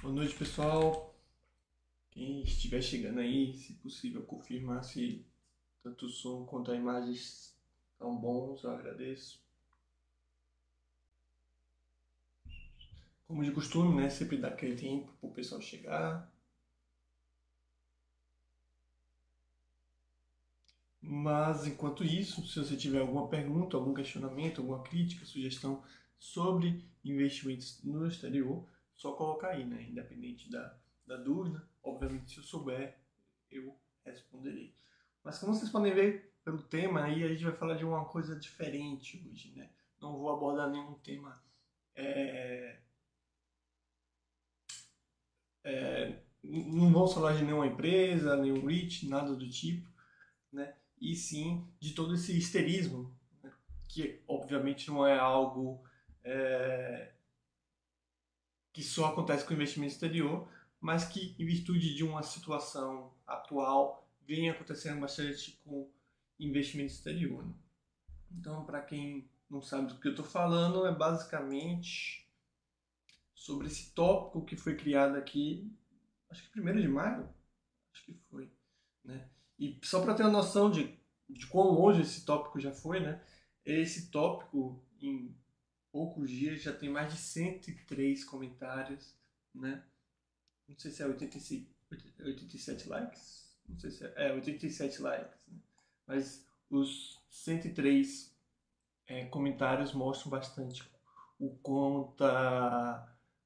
Boa noite, pessoal. Quem estiver chegando aí, se possível, confirmar se tanto o som quanto a imagem estão bons. Eu agradeço. Como de costume, né? Sempre dá aquele tempo para o pessoal chegar. Mas enquanto isso, se você tiver alguma pergunta, algum questionamento, alguma crítica, sugestão sobre investimentos no exterior, só colocar aí, né? Independente da, da dúvida, obviamente se eu souber, eu responderei. Mas como vocês podem ver pelo tema, aí a gente vai falar de uma coisa diferente hoje, né? Não vou abordar nenhum tema é, não vamos falar de nenhuma empresa, nenhum REIT, nada do tipo, né? E sim de todo esse histerismo, né? que obviamente não é algo é, que só acontece com investimento exterior, mas que em virtude de uma situação atual vem acontecendo bastante com investimento exterior. Né? Então, para quem não sabe do que eu estou falando, é basicamente sobre esse tópico que foi criado aqui, acho que primeiro de maio, acho que foi, né? E só para ter uma noção de, de quão longe esse tópico já foi, né? Esse tópico, em poucos dias, já tem mais de 103 comentários, né? Não sei se é 86, 87 likes, não sei se é, é 87 likes, né? Mas os 103 é, comentários mostram bastante o quanto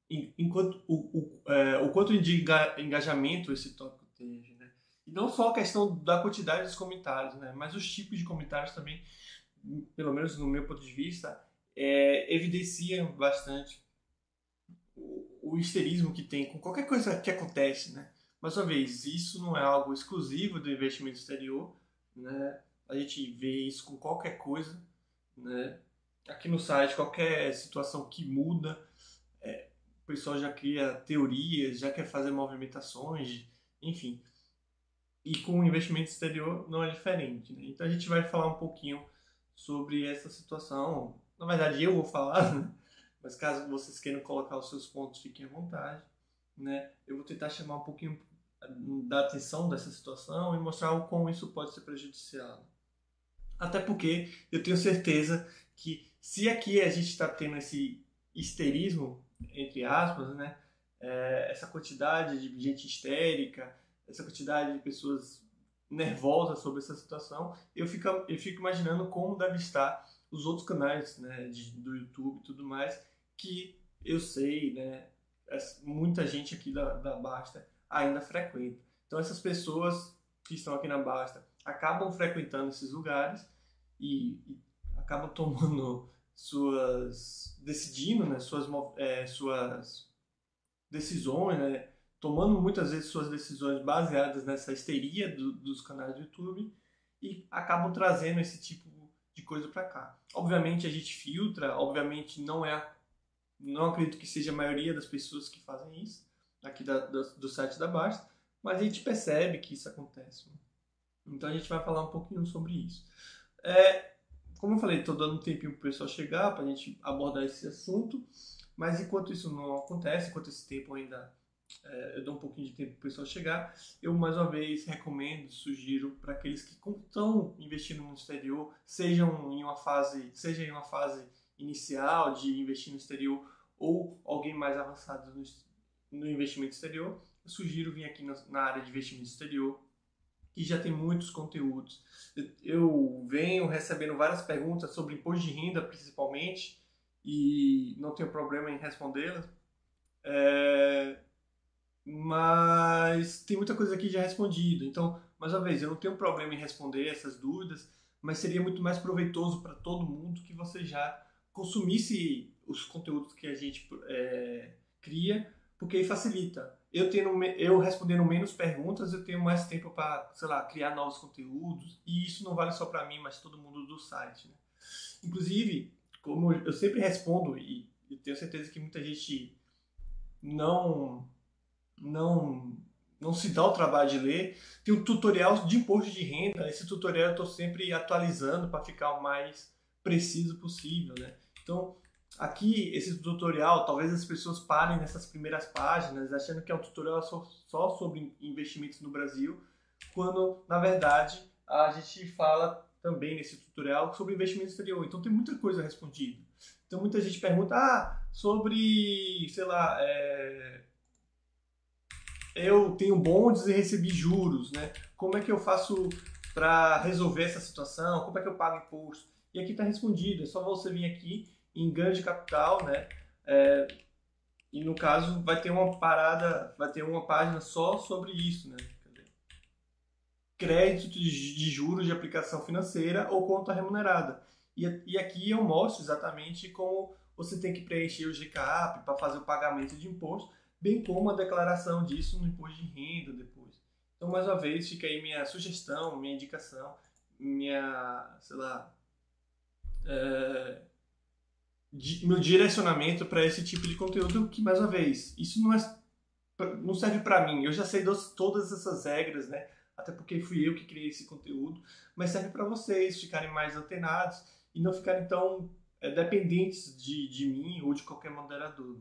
enquanto, o, o, é, o quanto de engajamento esse tópico teve, né? E não só a questão da quantidade dos comentários, né? Mas os tipos de comentários também, pelo menos no meu ponto de vista, é, evidenciam bastante o, o histerismo que tem com qualquer coisa que acontece, né? Mais uma vez, isso não é algo exclusivo do investimento exterior, né? A gente vê isso com qualquer coisa, né? Aqui no site, qualquer situação que muda, é, pessoal já cria teorias, já quer fazer movimentações, enfim. E com o investimento exterior não é diferente. Né? Então a gente vai falar um pouquinho sobre essa situação. Na verdade, eu vou falar, né? mas caso vocês queiram colocar os seus pontos, fiquem à vontade. Né? Eu vou tentar chamar um pouquinho da atenção dessa situação e mostrar o como isso pode ser prejudicial. Até porque eu tenho certeza que se aqui a gente está tendo esse histerismo entre aspas, né? É, essa quantidade de gente histérica, essa quantidade de pessoas nervosas sobre essa situação, eu fico, eu fico imaginando como deve estar os outros canais né, de, do YouTube e tudo mais, que eu sei, né, muita gente aqui da, da Basta ainda frequenta. Então essas pessoas que estão aqui na Basta acabam frequentando esses lugares e, e acabam tomando suas decidindo, né, suas é, suas decisões, né, tomando muitas vezes suas decisões baseadas nessa histeria do, dos canais do YouTube e acabam trazendo esse tipo de coisa para cá. Obviamente a gente filtra, obviamente não é não acredito que seja a maioria das pessoas que fazem isso aqui da, do, do site da Basta, mas a gente percebe que isso acontece. Né. Então a gente vai falar um pouquinho sobre isso. É, como eu falei, estou dando um tempinho para o pessoal chegar, para a gente abordar esse assunto, mas enquanto isso não acontece, enquanto esse tempo ainda é, eu dou um pouquinho de tempo para o pessoal chegar, eu mais uma vez recomendo, sugiro para aqueles que estão investindo no exterior, sejam em uma fase, seja em uma fase inicial de investir no exterior ou alguém mais avançado no, no investimento exterior, eu sugiro vir aqui na, na área de investimento exterior que já tem muitos conteúdos. Eu venho recebendo várias perguntas sobre imposto de renda, principalmente, e não tenho problema em respondê-las. É... Mas tem muita coisa aqui já respondida. Então, mais uma vez, eu não tenho problema em responder essas dúvidas, mas seria muito mais proveitoso para todo mundo que você já consumisse os conteúdos que a gente é, cria, porque aí facilita eu tendo eu respondendo menos perguntas, eu tenho mais tempo para, sei lá, criar novos conteúdos. E isso não vale só para mim, mas todo mundo do site. Né? Inclusive, como eu sempre respondo e eu tenho certeza que muita gente não não não se dá o trabalho de ler. Tem um tutorial de imposto de renda. Esse tutorial eu estou sempre atualizando para ficar o mais preciso possível, né? Então, aqui, esse tutorial, talvez as pessoas parem nessas primeiras páginas achando que é um tutorial só, só sobre investimentos no Brasil, quando, na verdade, a gente fala também nesse tutorial sobre investimento exterior. Então, tem muita coisa respondida. Então, muita gente pergunta, ah, sobre, sei lá, é... eu tenho bondes e recebi juros, né? Como é que eu faço para resolver essa situação? Como é que eu pago imposto? E aqui está respondido, é só você vir aqui em ganho de capital, né? É, e no caso vai ter uma parada, vai ter uma página só sobre isso, né? Crédito de juros de aplicação financeira ou conta remunerada. E, e aqui eu mostro exatamente como você tem que preencher o GCAP para fazer o pagamento de imposto, bem como a declaração disso no imposto de renda depois. Então, mais uma vez, fica aí minha sugestão, minha indicação, minha, sei lá, é, meu direcionamento para esse tipo de conteúdo que, mais uma vez, isso não, é, não serve para mim. Eu já sei dos, todas essas regras, né? Até porque fui eu que criei esse conteúdo, mas serve para vocês ficarem mais antenados e não ficarem tão é, dependentes de, de mim ou de qualquer moderador.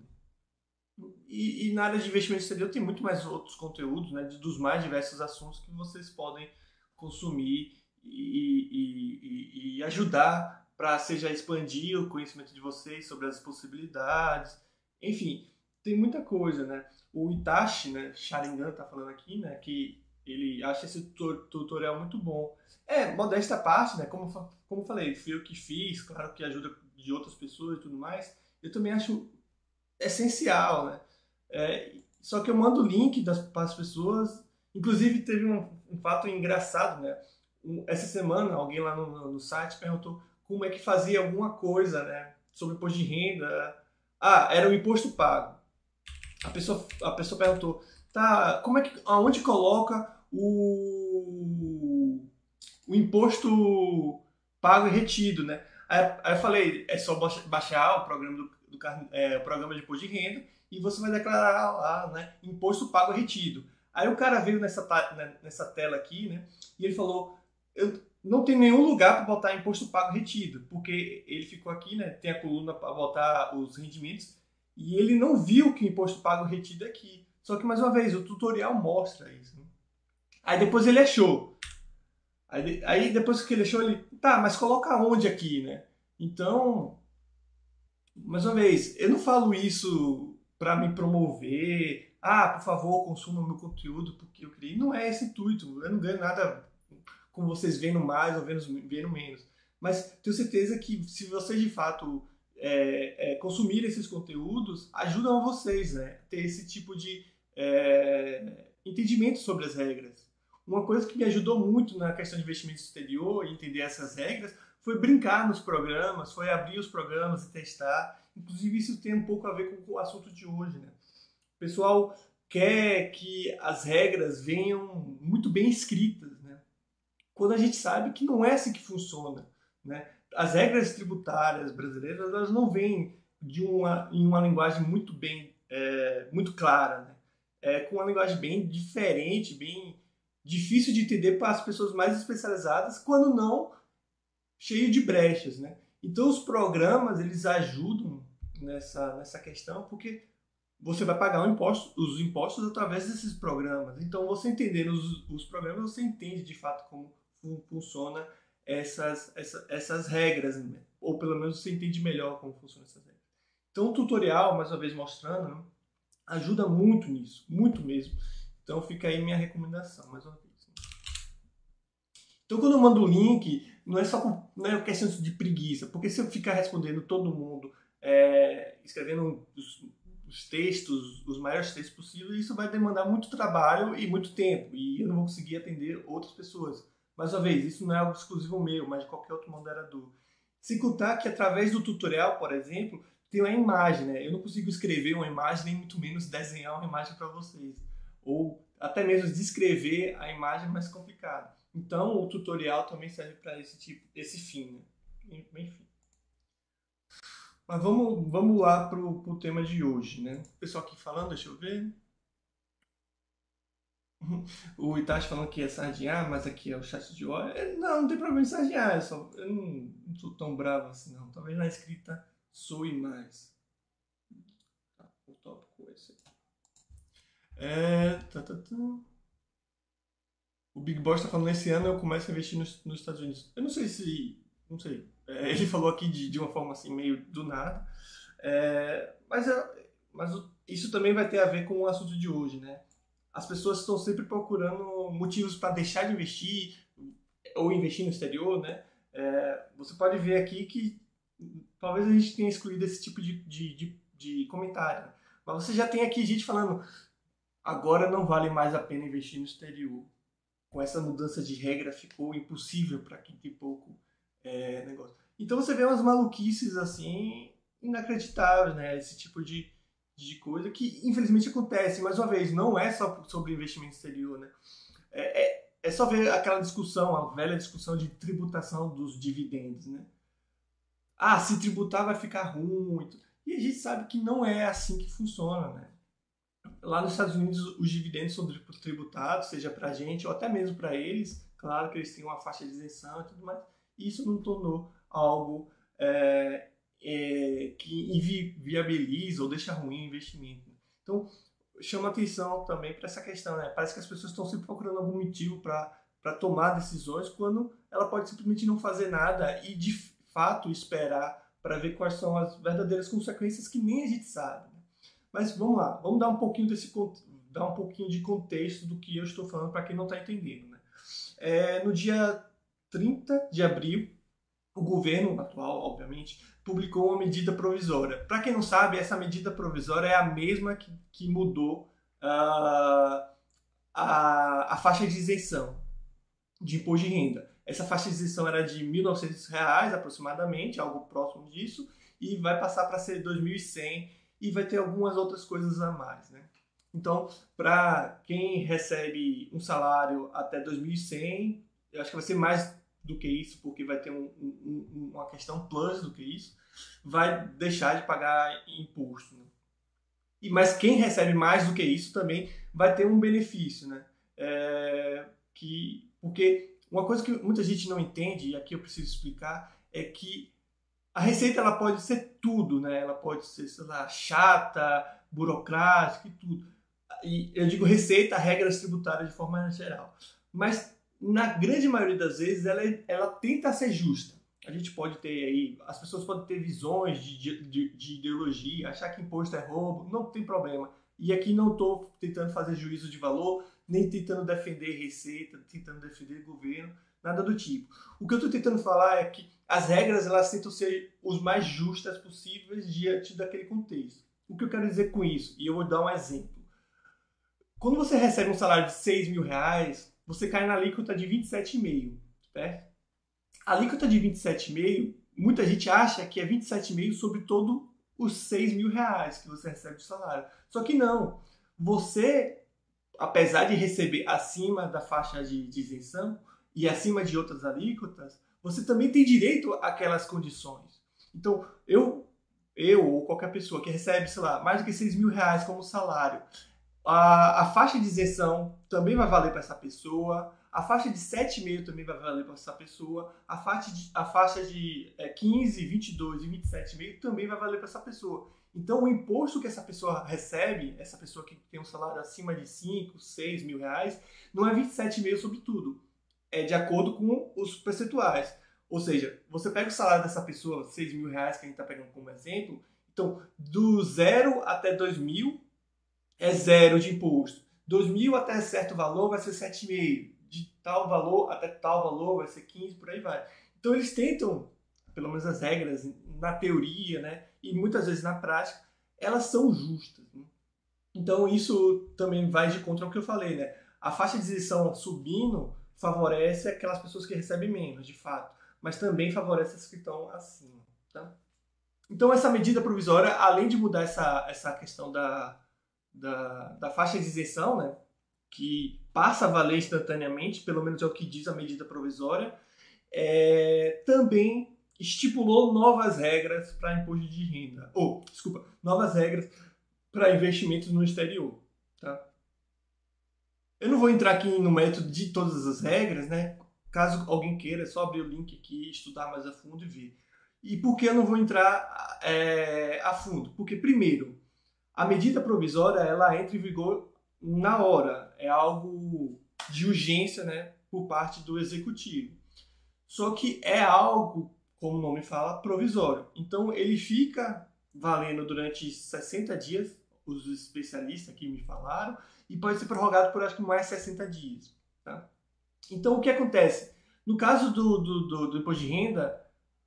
E, e, na área de investimento exterior tem muito mais outros conteúdos, né? Dos mais diversos assuntos que vocês podem consumir e, e, e ajudar para seja expandir o conhecimento de vocês sobre as possibilidades. Enfim, tem muita coisa, né? O Itachi, né, Sharingan tá falando aqui, né, que ele acha esse tutorial muito bom. É, modesta parte, né, como, como falei, fui eu que fiz, claro que ajuda de outras pessoas e tudo mais, eu também acho essencial, né? É, só que eu mando o link das, para as pessoas, inclusive teve um, um fato engraçado, né? Um, essa semana, alguém lá no, no site perguntou como é que fazia alguma coisa, né? Sobre imposto de renda. Ah, era o imposto pago. A pessoa, a pessoa perguntou, tá, como é que, aonde coloca o, o imposto pago e retido, né? Aí, aí eu falei, é só baixar o programa do, do é, programa de imposto de renda e você vai declarar lá, né, imposto pago e retido. Aí o cara veio nessa, né, nessa tela aqui, né, e ele falou, eu, não tem nenhum lugar para botar imposto pago retido, porque ele ficou aqui, né, tem a coluna para botar os rendimentos, e ele não viu que o imposto pago retido é aqui. Só que, mais uma vez, o tutorial mostra isso. Né? Aí depois ele achou. Aí, aí depois que ele achou, ele, tá, mas coloca onde aqui, né? Então, mais uma vez, eu não falo isso para me promover, ah, por favor, consuma meu conteúdo porque eu criei. Não é esse intuito, eu não ganho nada com vocês vendo mais ou vendo, menos. Mas tenho certeza que se vocês de fato é, é, consumirem esses conteúdos, ajudam vocês né, a ter esse tipo de é, entendimento sobre as regras. Uma coisa que me ajudou muito na questão de investimento exterior e entender essas regras foi brincar nos programas, foi abrir os programas e testar. Inclusive, isso tem um pouco a ver com o assunto de hoje. Né? O pessoal quer que as regras venham muito bem escritas quando a gente sabe que não é assim que funciona. Né? As regras tributárias brasileiras elas não vêm de uma, em uma linguagem muito bem, é, muito clara, né? é, com uma linguagem bem diferente, bem difícil de entender para as pessoas mais especializadas, quando não cheio de brechas. Né? Então os programas eles ajudam nessa, nessa questão porque você vai pagar imposto, os impostos através desses programas. Então você entendendo os, os programas, você entende de fato como funciona essas, essa, essas regras, né? ou pelo menos você entende melhor como funcionam essas regras. Então o tutorial, mais uma vez mostrando, né? ajuda muito nisso, muito mesmo. Então fica aí minha recomendação, mais uma vez. Então quando eu mando o link, não é só não é questão de preguiça, porque se eu ficar respondendo todo mundo, é, escrevendo os, os textos, os maiores textos possíveis, isso vai demandar muito trabalho e muito tempo, e eu não vou conseguir atender outras pessoas. Mais uma vez, isso não é algo exclusivo meu, mas de qualquer outro moderador. Se contar que através do tutorial, por exemplo, tem uma imagem, né? Eu não consigo escrever uma imagem, nem muito menos desenhar uma imagem para vocês. Ou até mesmo descrever a imagem é mais complicado. Então, o tutorial também serve para esse tipo, esse fim, né? Enfim. Mas vamos, vamos lá para o tema de hoje, né? O pessoal aqui falando, deixa eu ver. o Itachi falando que é sardinhar, mas aqui é o chat de óleo. É, não, não tem problema em sardinhar, eu, só, eu não, não sou tão bravo assim não. Talvez na escrita soe mais. Tá, o tópico é esse É, tá, tá, tá. O Big Boss está falando esse ano eu começo a investir nos, nos, Estados Unidos. Eu não sei se. Não sei. É, ele falou aqui de, de uma forma assim, meio do nada. É, mas, mas isso também vai ter a ver com o assunto de hoje, né? As pessoas estão sempre procurando motivos para deixar de investir ou investir no exterior, né? É, você pode ver aqui que talvez a gente tenha excluído esse tipo de, de, de, de comentário. Mas você já tem aqui gente falando agora não vale mais a pena investir no exterior. Com essa mudança de regra ficou impossível para quem tem pouco é, negócio. Então você vê umas maluquices assim inacreditáveis, né? Esse tipo de, de coisa que infelizmente acontece. Mais uma vez, não é só sobre investimento exterior, né? É, é, é só ver aquela discussão, a velha discussão de tributação dos dividendos, né? Ah, se tributar vai ficar ruim. E a gente sabe que não é assim que funciona, né? Lá nos Estados Unidos, os dividendos são tributados, seja para gente ou até mesmo para eles. Claro que eles têm uma faixa de isenção e tudo mais. E isso não tornou algo é, é, que viabiliza ou deixa ruim o investimento. Então, chama atenção também para essa questão. Né? Parece que as pessoas estão sempre procurando algum motivo para tomar decisões quando ela pode simplesmente não fazer nada e, de fato, esperar para ver quais são as verdadeiras consequências que nem a gente sabe. Né? Mas vamos lá, vamos dar um pouquinho desse dar um pouquinho de contexto do que eu estou falando para quem não está entendendo. Né? É, no dia 30 de abril, o governo atual, obviamente, publicou uma medida provisória. Para quem não sabe, essa medida provisória é a mesma que, que mudou uh, a, a faixa de isenção de imposto de renda. Essa faixa de isenção era de 1.900 reais, aproximadamente, algo próximo disso, e vai passar para ser 2.100 e vai ter algumas outras coisas a mais, né? Então, para quem recebe um salário até 2.100, eu acho que vai ser mais do que isso, porque vai ter um, um, uma questão plus do que isso, vai deixar de pagar imposto. Né? E, mas quem recebe mais do que isso também vai ter um benefício, né? É, que, porque uma coisa que muita gente não entende, e aqui eu preciso explicar, é que a receita ela pode ser tudo, né? Ela pode ser, sei lá, chata, burocrática e tudo. E eu digo receita, regras tributárias de forma geral. Mas na grande maioria das vezes, ela, ela tenta ser justa. A gente pode ter aí, as pessoas podem ter visões de, de, de ideologia, achar que imposto é roubo, não tem problema. E aqui não estou tentando fazer juízo de valor, nem tentando defender receita, tentando defender governo, nada do tipo. O que eu estou tentando falar é que as regras elas tentam ser os mais justas possíveis diante daquele contexto. O que eu quero dizer com isso? E eu vou dar um exemplo. Quando você recebe um salário de 6 mil reais, você cai na alíquota de 27,5%, certo? A alíquota de 27,5%, muita gente acha que é 27,5% sobre todo os 6 mil reais que você recebe de salário. Só que não. Você, apesar de receber acima da faixa de, de isenção e acima de outras alíquotas, você também tem direito àquelas condições. Então, eu, eu ou qualquer pessoa que recebe, sei lá, mais do que 6 mil reais como salário, a, a faixa de isenção também vai valer para essa pessoa. A faixa de 7,5 também vai valer para essa pessoa. A faixa de, a faixa de é, 15, 22 e 27,5 também vai valer para essa pessoa. Então, o imposto que essa pessoa recebe, essa pessoa que tem um salário acima de 5, 6 mil reais, não é 27,5 sobre tudo. É de acordo com os percentuais. Ou seja, você pega o salário dessa pessoa, 6 mil reais, que a gente está pegando como exemplo, então, do zero até 2 mil, é zero de imposto. 2 mil até certo valor vai ser 7,5. De tal valor até tal valor vai ser 15, por aí vai. Então eles tentam, pelo menos as regras, na teoria, né, e muitas vezes na prática, elas são justas. Né? Então isso também vai de contra o que eu falei, né? A faixa de isenção subindo favorece aquelas pessoas que recebem menos, de fato, mas também favorece as que estão acima, tá? Então essa medida provisória, além de mudar essa, essa questão da, da, da faixa de isenção, né, que passa a valer instantaneamente, pelo menos é o que diz a medida provisória, é, também estipulou novas regras para imposto de renda, ou, desculpa, novas regras para investimentos no exterior. Tá? Eu não vou entrar aqui no método de todas as regras, né? Caso alguém queira, é só abrir o link aqui, estudar mais a fundo e ver. E por que eu não vou entrar é, a fundo? Porque, primeiro, a medida provisória ela entra em vigor na hora. É algo de urgência né, por parte do executivo. Só que é algo, como o nome fala, provisório. Então, ele fica valendo durante 60 dias, os especialistas aqui me falaram, e pode ser prorrogado por acho que mais 60 dias. Tá? Então, o que acontece? No caso do, do, do, do, imposto de renda,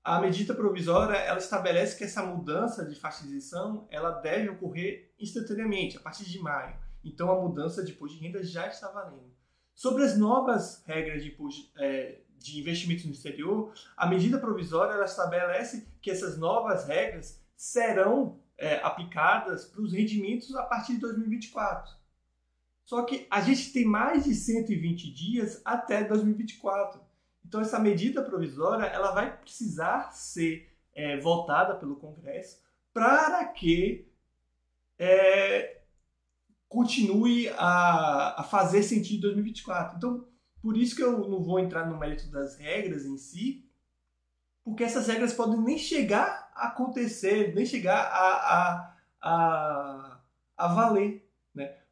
a medida provisória ela estabelece que essa mudança de faixa de isenção ela deve ocorrer instantaneamente, a partir de maio. Então, a mudança de imposto de renda já está valendo. Sobre as novas regras de, imposto, é, de investimento no exterior, a medida provisória ela estabelece que essas novas regras serão é, aplicadas para os rendimentos a partir de 2024. Só que a gente tem mais de 120 dias até 2024. Então essa medida provisória ela vai precisar ser é, votada pelo Congresso para que é, continue a, a fazer sentido em 2024. Então por isso que eu não vou entrar no mérito das regras em si, porque essas regras podem nem chegar a acontecer, nem chegar a, a, a, a valer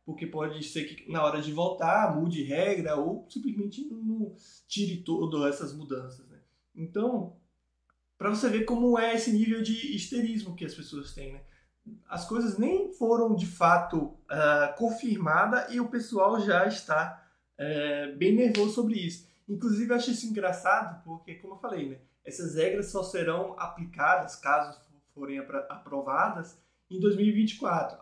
porque pode ser que na hora de voltar mude regra ou simplesmente não tire todas essas mudanças. Né? Então, para você ver como é esse nível de histerismo que as pessoas têm. Né? As coisas nem foram de fato uh, confirmadas e o pessoal já está uh, bem nervoso sobre isso. Inclusive, eu acho isso engraçado porque, como eu falei, né, essas regras só serão aplicadas, caso forem aprovadas, em 2024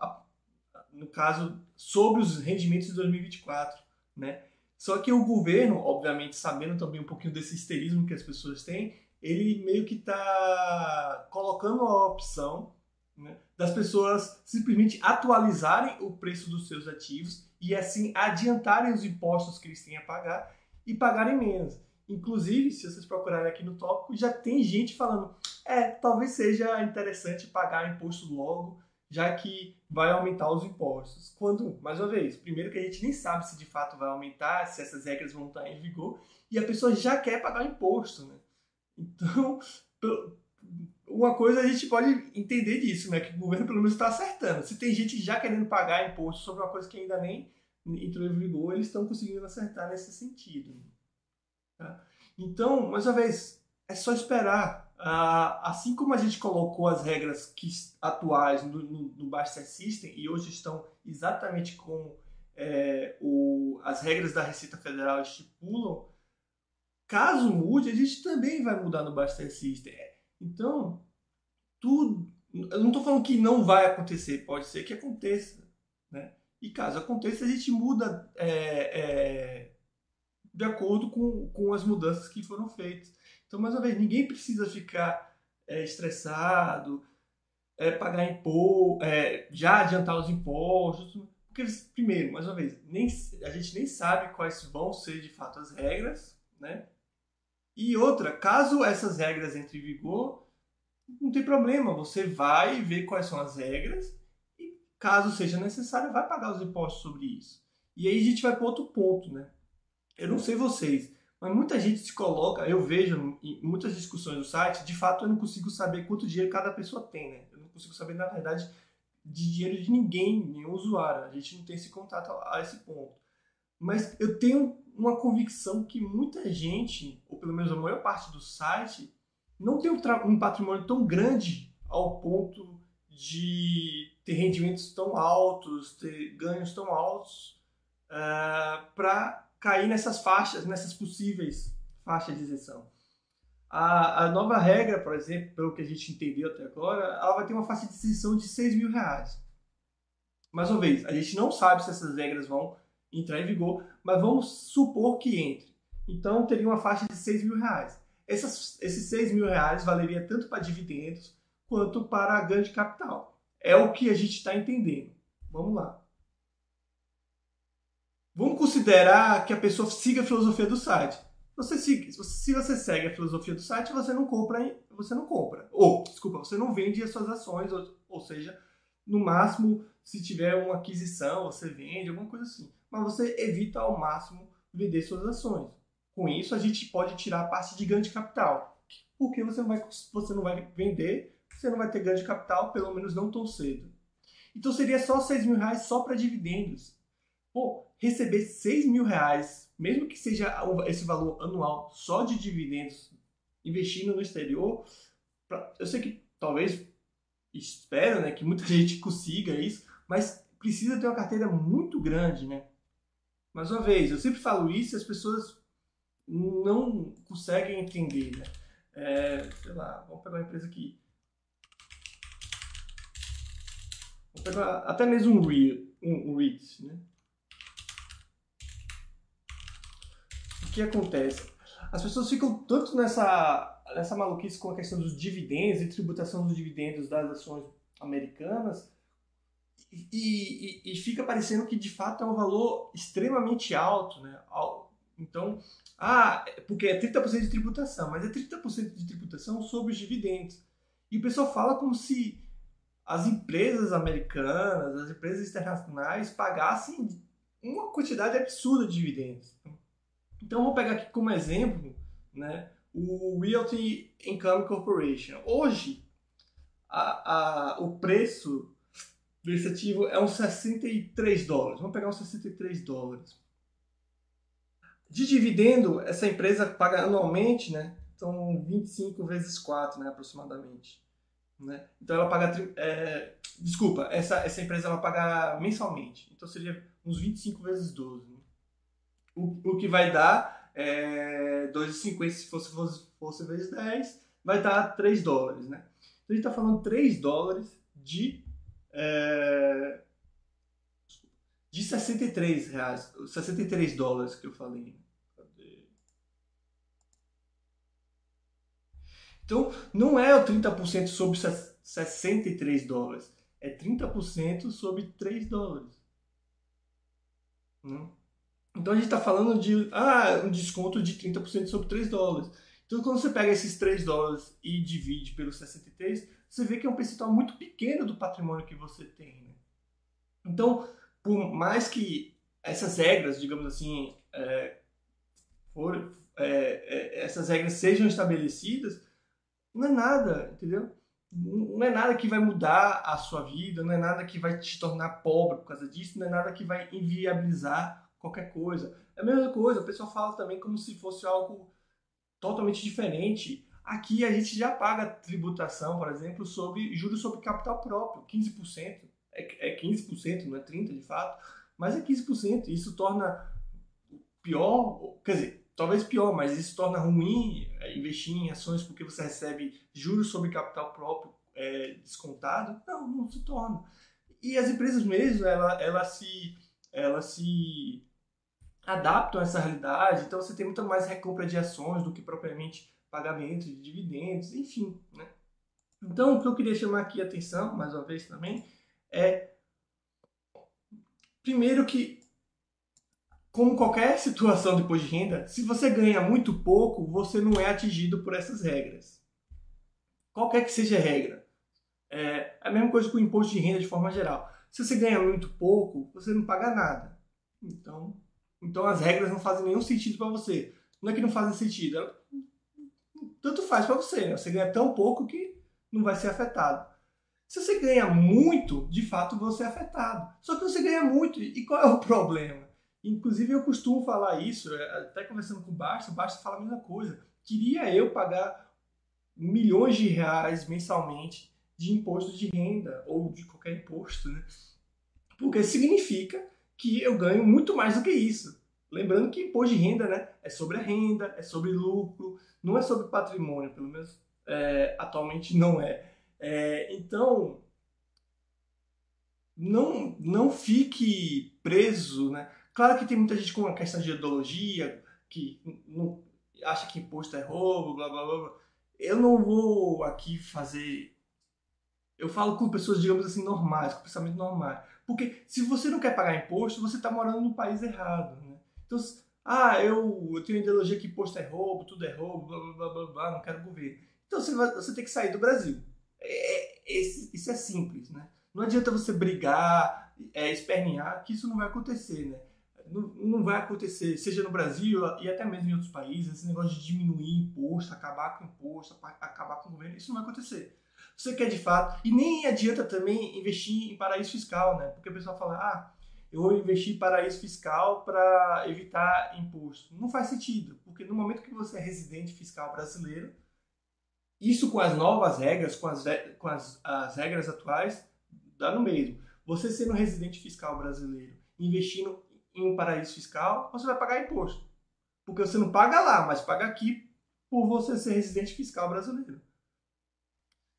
no caso, sobre os rendimentos de 2024, né? Só que o governo, obviamente, sabendo também um pouquinho desse histerismo que as pessoas têm, ele meio que está colocando a opção né, das pessoas simplesmente atualizarem o preço dos seus ativos e assim adiantarem os impostos que eles têm a pagar e pagarem menos. Inclusive, se vocês procurarem aqui no tópico, já tem gente falando: é, talvez seja interessante pagar imposto logo já que vai aumentar os impostos. Quando, mais uma vez, primeiro que a gente nem sabe se de fato vai aumentar, se essas regras vão estar em vigor, e a pessoa já quer pagar imposto, né? Então, uma coisa a gente pode entender disso, né? Que o governo pelo menos está acertando. Se tem gente já querendo pagar imposto sobre uma coisa que ainda nem entrou em vigor, eles estão conseguindo acertar nesse sentido. Tá? Então, mais uma vez, é só esperar assim como a gente colocou as regras que, atuais no, no, no Buster System e hoje estão exatamente como é, o, as regras da Receita Federal estipulam, caso mude, a gente também vai mudar no Buster System. Então, tudo. Eu não estou falando que não vai acontecer, pode ser que aconteça. Né? E caso aconteça, a gente muda é, é, de acordo com, com as mudanças que foram feitas. Então, mais uma vez, ninguém precisa ficar é, estressado, é, pagar imposto, é, já adiantar os impostos, porque primeiro, mais uma vez, nem, a gente nem sabe quais vão ser de fato as regras, né? E outra, caso essas regras entrem em vigor, não tem problema, você vai ver quais são as regras e, caso seja necessário, vai pagar os impostos sobre isso. E aí a gente vai para outro ponto, né? Eu não sei vocês, mas muita gente se coloca, eu vejo em muitas discussões no site, de fato eu não consigo saber quanto dinheiro cada pessoa tem, né? Eu não consigo saber, na verdade, de dinheiro de ninguém, nenhum usuário. A gente não tem esse contato a esse ponto. Mas eu tenho uma convicção que muita gente, ou pelo menos a maior parte do site, não tem um patrimônio tão grande ao ponto de ter rendimentos tão altos, ter ganhos tão altos, uh, ah, para cair nessas faixas, nessas possíveis faixas de isenção. A, a nova regra, por exemplo, pelo que a gente entendeu até agora, ela vai ter uma faixa de isenção de 6 mil reais. Mais uma vez, a gente não sabe se essas regras vão entrar em vigor, mas vamos supor que entre. Então, teria uma faixa de 6 mil reais. Essas, esses 6 mil reais valeria tanto para dividendos quanto para ganho de capital. É o que a gente está entendendo. Vamos lá. Vamos considerar que a pessoa siga a filosofia do site. Você siga, se você segue a filosofia do site, você não compra, você não compra. Ou, desculpa, você não vende as suas ações, ou, ou seja, no máximo, se tiver uma aquisição, você vende, alguma coisa assim. Mas você evita ao máximo vender suas ações. Com isso, a gente pode tirar a parte de ganho de capital. Porque você não vai, você não vai vender, você não vai ter ganho de capital, pelo menos não tão cedo. Então seria só 6 mil reais só para dividendos. Pô, receber 6 mil reais, mesmo que seja esse valor anual só de dividendos, investindo no exterior, pra, eu sei que talvez espero né, que muita gente consiga isso, mas precisa ter uma carteira muito grande, né? Mais uma vez, eu sempre falo isso e as pessoas não conseguem entender, né? É, sei lá, vamos pegar uma empresa aqui. Vamos pegar até mesmo um REIT, um, REIT né? Que acontece? As pessoas ficam tanto nessa nessa maluquice com a questão dos dividendos e tributação dos dividendos das ações americanas e, e, e, fica parecendo que de fato é um valor extremamente alto, né? Então, ah, porque é 30% de tributação, mas é 30% de tributação sobre os dividendos. E o pessoal fala como se as empresas americanas, as empresas internacionais pagassem uma quantidade absurda de dividendos. Então, vou pegar aqui como exemplo, né? o Realty Income Corporation. Hoje, a, a, o preço do ativo é uns 63 dólares. Vamos pegar uns 63 dólares. De dividendo, essa empresa paga anualmente, né? Então, 25 vezes 4, né, aproximadamente. Né? Então, ela paga... É, desculpa, essa, essa empresa ela paga mensalmente. Então, seria uns 25 vezes 12. Né? O, o que vai dar é, 2,50 se fosse, fosse, fosse vezes 10, vai dar 3 dólares, né? Então a gente está falando 3 dólares de, é, de 63 reais, 63 dólares que eu falei. Então, não é o 30% sobre 63 dólares, é 30% sobre 3 dólares. Não? Então a gente está falando de ah, um desconto de 30% sobre 3 dólares. Então quando você pega esses 3 dólares e divide pelo 63, você vê que é um percentual muito pequeno do patrimônio que você tem. Né? Então, por mais que essas regras, digamos assim, é, for, é, é, essas regras sejam estabelecidas, não é nada, entendeu? Não é nada que vai mudar a sua vida, não é nada que vai te tornar pobre por causa disso, não é nada que vai inviabilizar qualquer coisa. É a mesma coisa, o pessoal fala também como se fosse algo totalmente diferente. Aqui a gente já paga tributação, por exemplo, sobre juros sobre capital próprio, 15%. É, é 15%, não é 30% de fato, mas é 15%. Isso torna pior, quer dizer, talvez pior, mas isso torna ruim é, investir em ações porque você recebe juros sobre capital próprio é, descontado. Não, não se torna. E as empresas mesmo, ela, ela se, ela se adaptam a essa realidade, então você tem muito mais recompra de ações do que propriamente pagamento de dividendos, enfim, né? Então, o que eu queria chamar aqui a atenção, mais uma vez também, é primeiro que como qualquer situação de imposto de renda, se você ganha muito pouco, você não é atingido por essas regras. Qualquer que seja a regra. É a mesma coisa com o imposto de renda de forma geral. Se você ganha muito pouco, você não paga nada. Então, então as regras não fazem nenhum sentido para você. Não é que não fazem sentido, tanto faz para você. Né? Você ganha tão pouco que não vai ser afetado. Se você ganha muito, de fato você é afetado. Só que você ganha muito. E qual é o problema? Inclusive eu costumo falar isso, é, até conversando com o Basta, o Basta fala a mesma coisa. Queria eu pagar milhões de reais mensalmente de imposto de renda ou de qualquer imposto, né? Porque significa que eu ganho muito mais do que isso. Lembrando que imposto de renda né, é sobre a renda, é sobre lucro, não é sobre patrimônio, pelo menos é, atualmente não é. é. Então, não, não fique preso. Né? Claro que tem muita gente com a questão de ideologia, que não, acha que imposto é roubo, blá blá blá. Eu não vou aqui fazer. Eu falo com pessoas, digamos assim, normais, com pensamento normal. Porque se você não quer pagar imposto, você está morando no país errado. Né? Então, ah, eu, eu tenho ideologia que imposto é roubo, tudo é roubo, blá blá blá blá, blá não quero governo. Então você, vai, você tem que sair do Brasil. É, é, isso é simples. Né? Não adianta você brigar, é, espernear, que isso não vai acontecer, né? Não, não vai acontecer, seja no Brasil e até mesmo em outros países, esse negócio de diminuir imposto, acabar com imposto, acabar com o governo, isso não vai acontecer. Você quer de fato, e nem adianta também investir em paraíso fiscal, né? Porque o pessoal fala, ah, eu vou investir em paraíso fiscal para evitar imposto. Não faz sentido, porque no momento que você é residente fiscal brasileiro, isso com as novas regras, com as, com as, as regras atuais, dá no mesmo. Você sendo residente fiscal brasileiro, investindo em um paraíso fiscal, você vai pagar imposto. Porque você não paga lá, mas paga aqui por você ser residente fiscal brasileiro.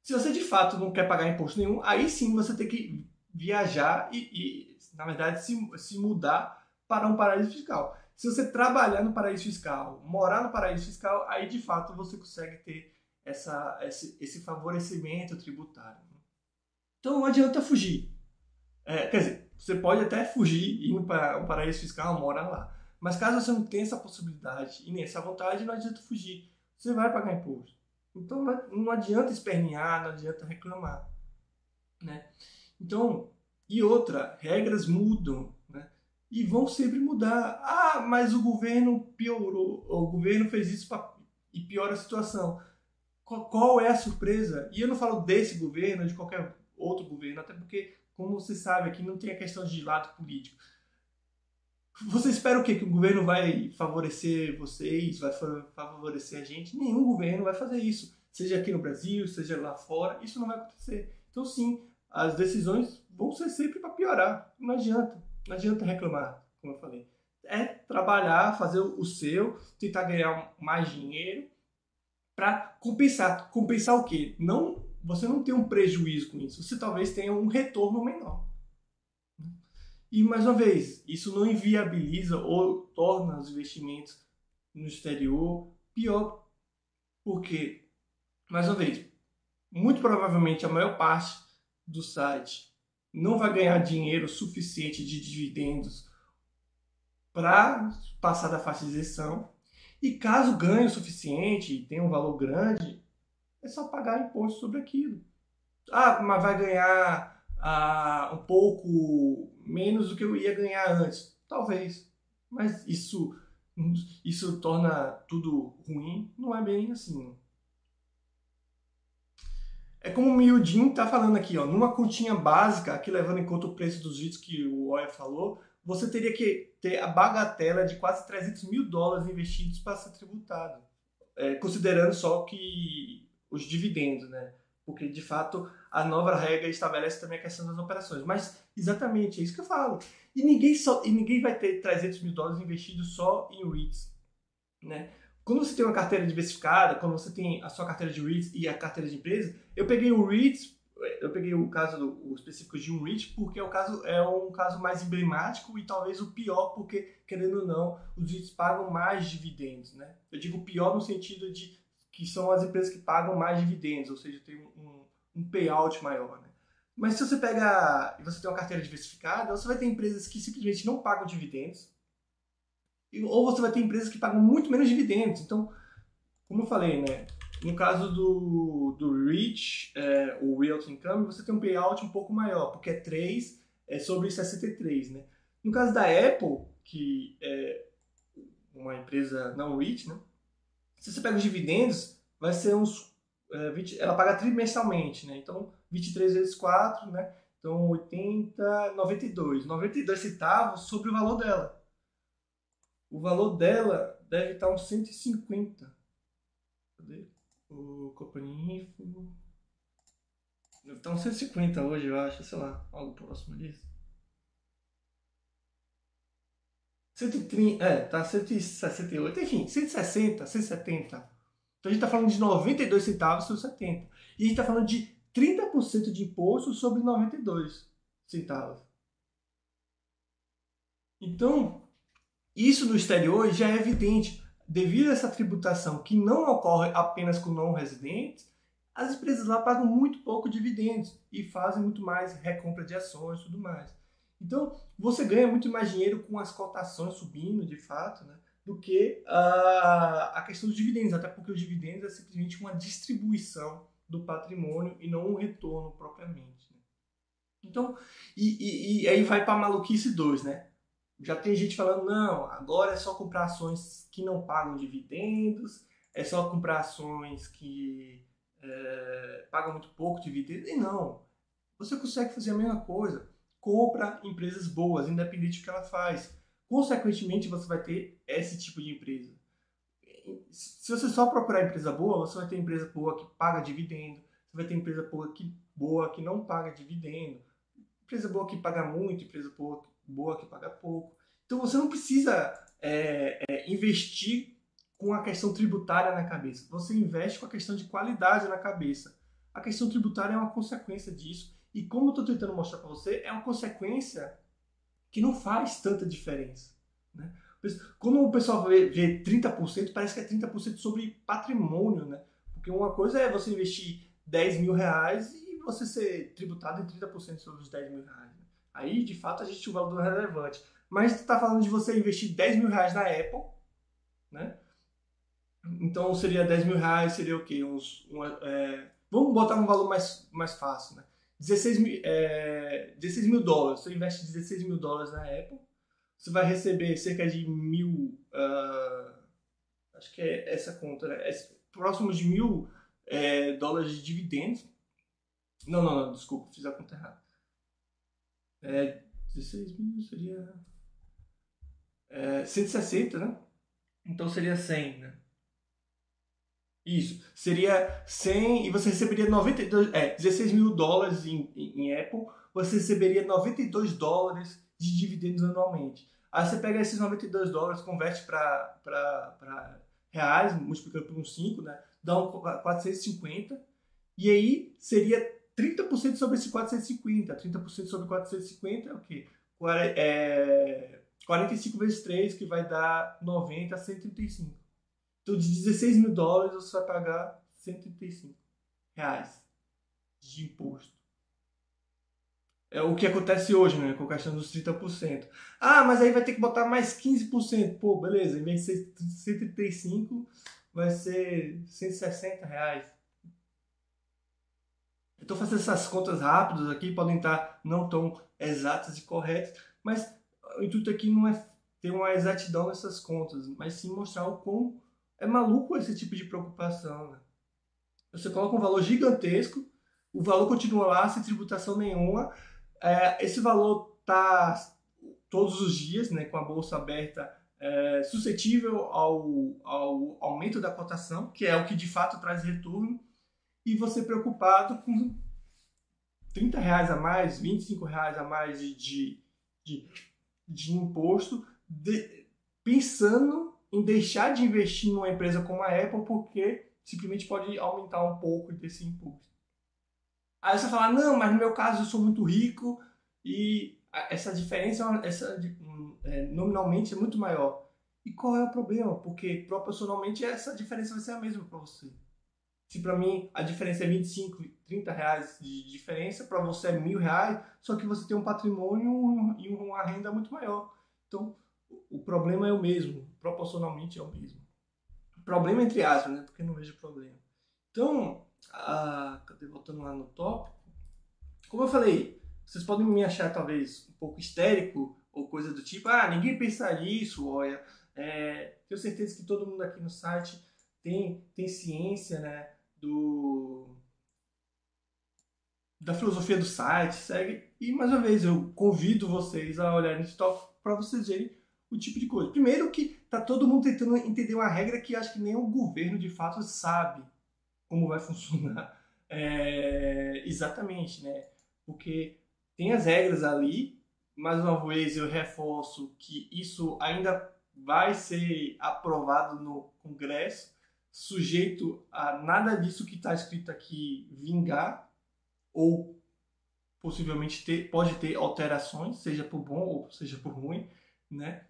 Se você de fato não quer pagar imposto nenhum, aí sim você tem que viajar e, e na verdade, se, se mudar para um paraíso fiscal. Se você trabalhar no paraíso fiscal, morar no paraíso fiscal, aí de fato você consegue ter essa, esse, esse favorecimento tributário. Então não adianta fugir. É, quer dizer, você pode até fugir indo para um paraíso fiscal, morar lá. Mas caso você não tenha essa possibilidade e nem essa vontade, não adianta fugir. Você vai pagar imposto. Então não adianta espernear, não adianta reclamar. Né? Então, e outra, regras mudam. Né? E vão sempre mudar. Ah, mas o governo piorou, o governo fez isso pra, e piora a situação. Qual, qual é a surpresa? E eu não falo desse governo, de qualquer outro governo, até porque, como você sabe, aqui não tem a questão de lado político. Você espera o quê? Que o governo vai favorecer vocês, vai favorecer a gente? Nenhum governo vai fazer isso. Seja aqui no Brasil, seja lá fora, isso não vai acontecer. Então, sim, as decisões vão ser sempre para piorar. Não adianta. Não adianta reclamar, como eu falei. É trabalhar, fazer o seu, tentar ganhar mais dinheiro para compensar. Compensar o quê? Não, você não tem um prejuízo com isso. Você talvez tenha um retorno menor. E mais uma vez, isso não inviabiliza ou torna os investimentos no exterior pior. Porque, mais uma vez, muito provavelmente a maior parte do site não vai ganhar dinheiro suficiente de dividendos para passar da faixa de isenção. E caso ganhe o suficiente e tenha um valor grande, é só pagar imposto sobre aquilo. Ah, mas vai ganhar ah, um pouco menos do que eu ia ganhar antes. Talvez. Mas isso, isso torna tudo ruim? Não é bem assim. É como o Miudin está falando aqui, ó, numa continha básica, aqui levando em conta o preço dos vídeos que o Oya falou, você teria que ter a bagatela de quase 300 mil dólares investidos para ser tributado, é, considerando só que os dividendos, né? Porque de fato a nova regra estabelece também a questão das operações. Mas exatamente é isso que eu falo. E ninguém, só, e ninguém vai ter 300 mil dólares investidos só em REITs, né? Quando você tem uma carteira diversificada, quando você tem a sua carteira de REITs e a carteira de empresa, eu peguei o REITs, eu peguei o caso do, o específico de um REIT porque é, o caso, é um caso mais emblemático e talvez o pior, porque, querendo ou não, os REITs pagam mais dividendos, né? Eu digo pior no sentido de que são as empresas que pagam mais dividendos, ou seja, tem um, um payout maior, né? Mas se você pega e você tem uma carteira diversificada, você vai ter empresas que simplesmente não pagam dividendos, ou você vai ter empresas que pagam muito menos dividendos. Então, como eu falei, né? No caso do, do REIT, é, o Realty Income, você tem um payout um pouco maior, porque é 3 é sobre 63, né? No caso da Apple, que é uma empresa não REIT, né? Se você pega os dividendos, vai ser uns... É, 20, ela paga trimestralmente, né? Então, 23 vezes 4, né? Então, 80, 92. 92 centavos sobre o valor dela o valor dela deve estar uns 150. Cadê? O Companhia Info. Deve estar uns 150 hoje, eu acho, sei lá, algo próximo disso. 130, é, tá 168, enfim, 160, 170. Então a gente está falando de 92 centavos sobre 70. E a gente está falando de 30% de imposto sobre 92 centavos. Então, isso no exterior já é evidente. Devido a essa tributação que não ocorre apenas com não residentes, as empresas lá pagam muito pouco dividendos e fazem muito mais recompra de ações e tudo mais. Então, você ganha muito mais dinheiro com as cotações subindo, de fato, né, do que a, a questão dos dividendos, até porque os dividendos é simplesmente uma distribuição do patrimônio e não um retorno propriamente. Né? Então, e, e, e aí vai para maluquice 2, né? Já tem gente falando, não, agora é só comprar ações que não pagam dividendos, é só comprar ações que é, pagam muito pouco dividendos. E não, você consegue fazer a mesma coisa. Compra empresas boas, independente do que ela faz. Consequentemente, você vai ter esse tipo de empresa. Se você só procurar empresa boa, você vai ter empresa boa que paga dividendo, você vai ter empresa boa que, boa que não paga dividendo, empresa boa que paga muito, empresa boa, boa que paga pouco. Então você não precisa é, é, investir com a questão tributária na cabeça. Você investe com a questão de qualidade na cabeça. A questão tributária é uma consequência disso. E como eu estou tentando mostrar para você, é uma consequência que não faz tanta diferença. Né? Quando o pessoal vê, vê 30%, parece que é 30% sobre patrimônio. Né? Porque uma coisa é você investir 10 mil reais e você ser tributado em 30% sobre os 10 mil reais. Né? Aí, de fato, a gente o valor relevante. Mas você está falando de você investir 10 mil reais na Apple, né? Então seria 10 mil reais, seria o quê? Uns, uma, é, vamos botar um valor mais, mais fácil, né? 16 mil, é, 16 mil dólares. Você investe 16 mil dólares na Apple, você vai receber cerca de mil. Uh, acho que é essa conta, né? É próximo de mil é, dólares de dividendos. Não, não, não, desculpa, fiz a conta errada. É, 16 mil seria. É, 160, né? Então seria 100, né? Isso. Seria 100 e você receberia 92, é, 16 mil dólares em, em, Apple, você receberia 92 dólares de dividendos anualmente. Aí você pega esses 92 dólares, converte para reais, multiplicando por uns 5, né? Dá um 450. E aí seria 30% sobre esse 450. 30% sobre 450 é o quê? É 45 vezes 3, que vai dar 90 a 135. Então, de 16 mil dólares, você vai pagar 135 reais de imposto. É o que acontece hoje, né? Com a questão dos 30%. Ah, mas aí vai ter que botar mais 15%. Pô, beleza. Em vez de ser 135, vai ser 160 reais. Eu estou fazendo essas contas rápidas aqui, podem estar não tão exatas e corretas, mas o intuito aqui não é ter uma exatidão nessas contas, mas sim mostrar o quão é maluco esse tipo de preocupação. Né? Você coloca um valor gigantesco, o valor continua lá sem tributação nenhuma, é, esse valor está todos os dias, né, com a bolsa aberta, é, suscetível ao, ao aumento da cotação, que é o que de fato traz retorno, e você preocupado com 30 reais a mais, 25 reais a mais de, de, de, de imposto, de, pensando em deixar de investir numa empresa como a Apple porque simplesmente pode aumentar um pouco desse imposto. Aí você fala, não, mas no meu caso eu sou muito rico e essa diferença essa, é, nominalmente é muito maior. E qual é o problema? Porque proporcionalmente essa diferença vai ser a mesma para você. Se para mim a diferença é 25, 30 reais de diferença, para você é mil reais, só que você tem um patrimônio e uma renda muito maior. Então, o problema é o mesmo, proporcionalmente é o mesmo. Problema entre aspas, né? Porque não vejo problema. Então, a, voltando lá no tópico, como eu falei, vocês podem me achar talvez um pouco histérico ou coisa do tipo, ah, ninguém pensaria isso, olha, é, tenho certeza que todo mundo aqui no site tem, tem ciência, né, do da filosofia do site, segue. E mais uma vez eu convido vocês a olharem esse tópico para vocês verem o tipo de coisa. Primeiro que tá todo mundo tentando entender uma regra que acho que nem o governo de fato sabe como vai funcionar é, exatamente, né? Porque tem as regras ali, mais uma vez eu reforço que isso ainda vai ser aprovado no Congresso, sujeito a nada disso que está escrito aqui vingar, ou possivelmente ter, pode ter alterações, seja por bom ou seja por ruim, né?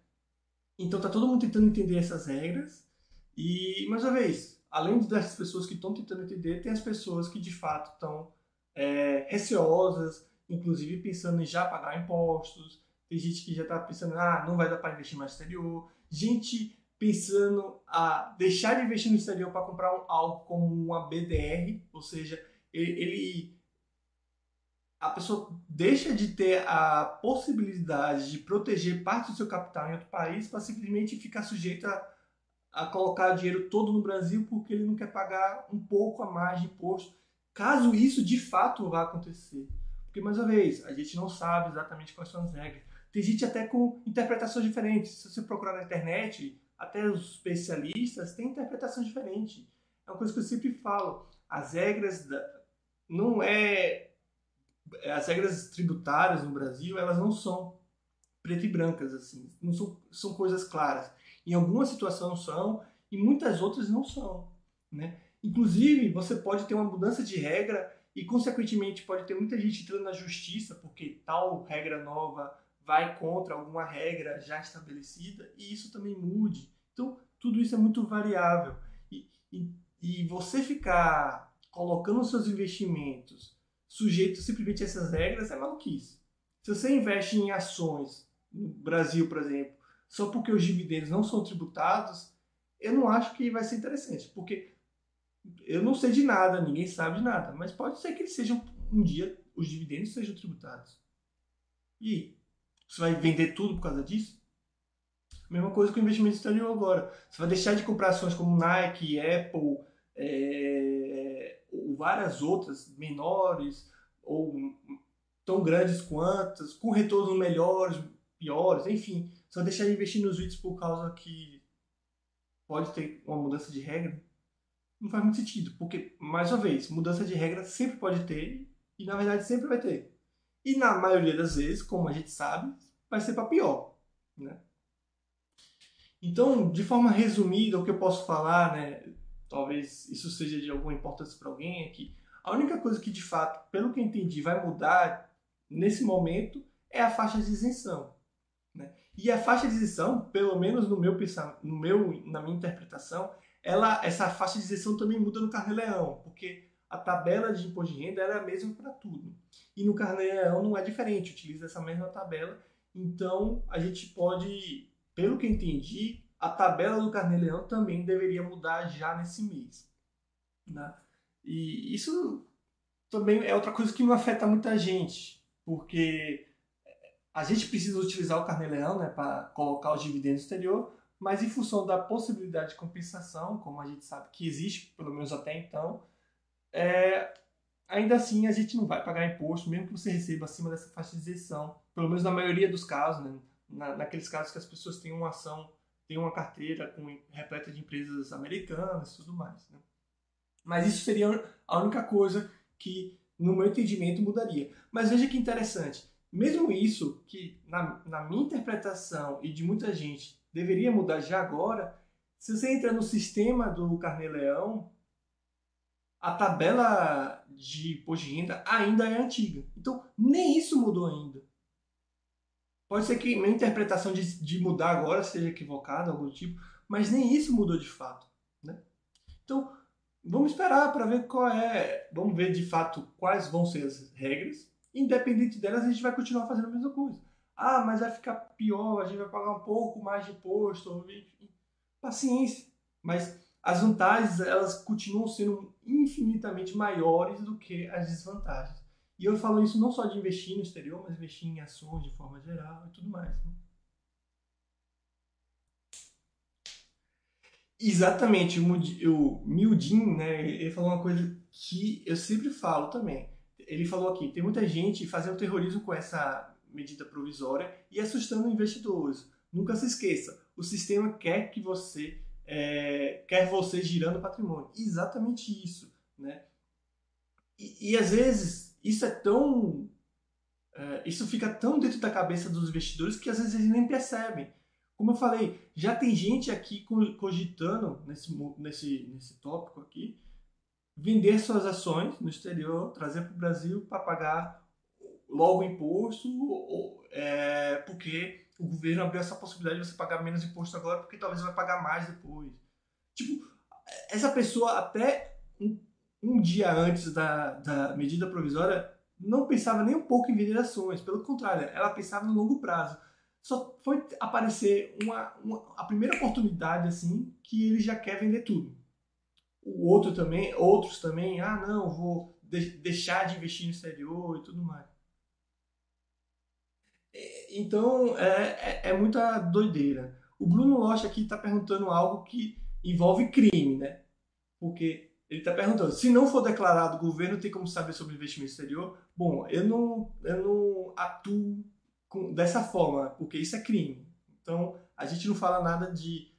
Então tá todo mundo tentando entender essas regras. E, mais uma vez, além das pessoas que estão tentando entender, tem as pessoas que de fato estão é, receosas, inclusive pensando em já pagar impostos. Tem gente que já está pensando, ah, não vai dar para investir no exterior. Gente pensando a deixar de investir no exterior para comprar um, algo como uma BDR, ou seja, ele, ele a pessoa deixa de ter a possibilidade de proteger parte do seu capital em outro país para simplesmente ficar sujeito a, colocar dinheiro todo no Brasil porque ele não quer pagar um pouco a mais de imposto, caso isso de fato vá acontecer. Porque, mais uma vez, a gente não sabe exatamente quais são as regras. Tem gente até com interpretações diferentes. Se você procurar na internet, até os especialistas têm interpretações diferentes. É uma coisa que eu sempre falo. As regras da... não é as regras tributárias no Brasil, elas não são preto e brancas assim, não são, são coisas claras. Em algumas situações são e muitas outras não são, né? Inclusive, você pode ter uma mudança de regra e consequentemente pode ter muita gente entrando na justiça porque tal regra nova vai contra alguma regra já estabelecida e isso também mude. Então, tudo isso é muito variável. E, e, e você ficar colocando seus investimentos sujeito simplesmente a essas regras é maluquice. Se você investe em ações no Brasil, por exemplo, só porque os dividendos não são tributados, eu não acho que vai ser interessante, porque eu não sei de nada, ninguém sabe de nada, mas pode ser que eles sejam um dia os dividendos sejam tributados. E você vai vender tudo por causa disso? Mesma coisa com o investimento exterior agora. Você vai deixar de comprar ações como Nike, Apple, é, várias outras menores ou tão grandes quantas, com retornos melhores, piores, enfim, só deixar de investir nos vídeos por causa que pode ter uma mudança de regra, não faz muito sentido, porque, mais uma vez, mudança de regra sempre pode ter e, na verdade, sempre vai ter. E, na maioria das vezes, como a gente sabe, vai ser para pior, né? Então, de forma resumida, o que eu posso falar, né, talvez isso seja de alguma importância para alguém, é que a única coisa que de fato, pelo que eu entendi, vai mudar nesse momento é a faixa de isenção. Né? E a faixa de isenção, pelo menos no meu no meu, na minha interpretação, ela, essa faixa de isenção também muda no Carnê-Leão, porque a tabela de imposto de renda é a mesma para tudo. E no Carnê-Leão não é diferente, utiliza essa mesma tabela. Então a gente pode, pelo que eu entendi, a tabela do Carnê-Leão também deveria mudar já nesse mês. Né? E isso também é outra coisa que não afeta muita gente, porque a gente precisa utilizar o Carnê-Leão né, para colocar os dividendos exterior, mas em função da possibilidade de compensação, como a gente sabe que existe, pelo menos até então, é, ainda assim a gente não vai pagar imposto, mesmo que você receba acima dessa faixa de isenção, pelo menos na maioria dos casos, né, na, naqueles casos que as pessoas têm uma ação tem uma carteira com, repleta de empresas americanas e tudo mais. Né? Mas isso seria a única coisa que, no meu entendimento, mudaria. Mas veja que interessante. Mesmo isso, que na, na minha interpretação e de muita gente deveria mudar já agora, se você entra no sistema do Carnê-Leão, a tabela de imposto de renda ainda é antiga. Então, nem isso mudou ainda. Pode ser que minha interpretação de, de mudar agora seja equivocada, algum tipo, mas nem isso mudou de fato. Né? Então, vamos esperar para ver qual é. Vamos ver de fato quais vão ser as regras. Independente delas, a gente vai continuar fazendo a mesma coisa. Ah, mas vai ficar pior, a gente vai pagar um pouco mais de imposto. Paciência. Mas as vantagens, elas continuam sendo infinitamente maiores do que as desvantagens. E eu falo isso não só de investir no exterior, mas investir em ações de forma geral e tudo mais. Né? Exatamente, o Mildin, né, ele falou uma coisa que eu sempre falo também. Ele falou aqui, tem muita gente fazendo terrorismo com essa medida provisória e assustando investidores. Nunca se esqueça, o sistema quer que você é, quer você girando patrimônio. Exatamente isso, né? E, e às vezes isso é tão. É, isso fica tão dentro da cabeça dos investidores que às vezes eles nem percebem. Como eu falei, já tem gente aqui cogitando nesse, nesse, nesse tópico aqui vender suas ações no exterior, trazer para o Brasil para pagar logo imposto, ou, é, porque o governo abriu essa possibilidade de você pagar menos imposto agora, porque talvez vai pagar mais depois. Tipo, essa pessoa até um dia antes da, da medida provisória, não pensava nem um pouco em vender ações, pelo contrário, ela pensava no longo prazo. Só foi aparecer uma, uma, a primeira oportunidade assim que ele já quer vender tudo. O outro também, outros também, ah não, vou de, deixar de investir no exterior e tudo mais. Então, é, é, é muita doideira. O Bruno Locha aqui está perguntando algo que envolve crime, né? Porque ele está perguntando, se não for declarado, o governo tem como saber sobre investimento exterior? Bom, eu não, eu não atuo com, dessa forma, porque isso é crime. Então, a gente não fala nada de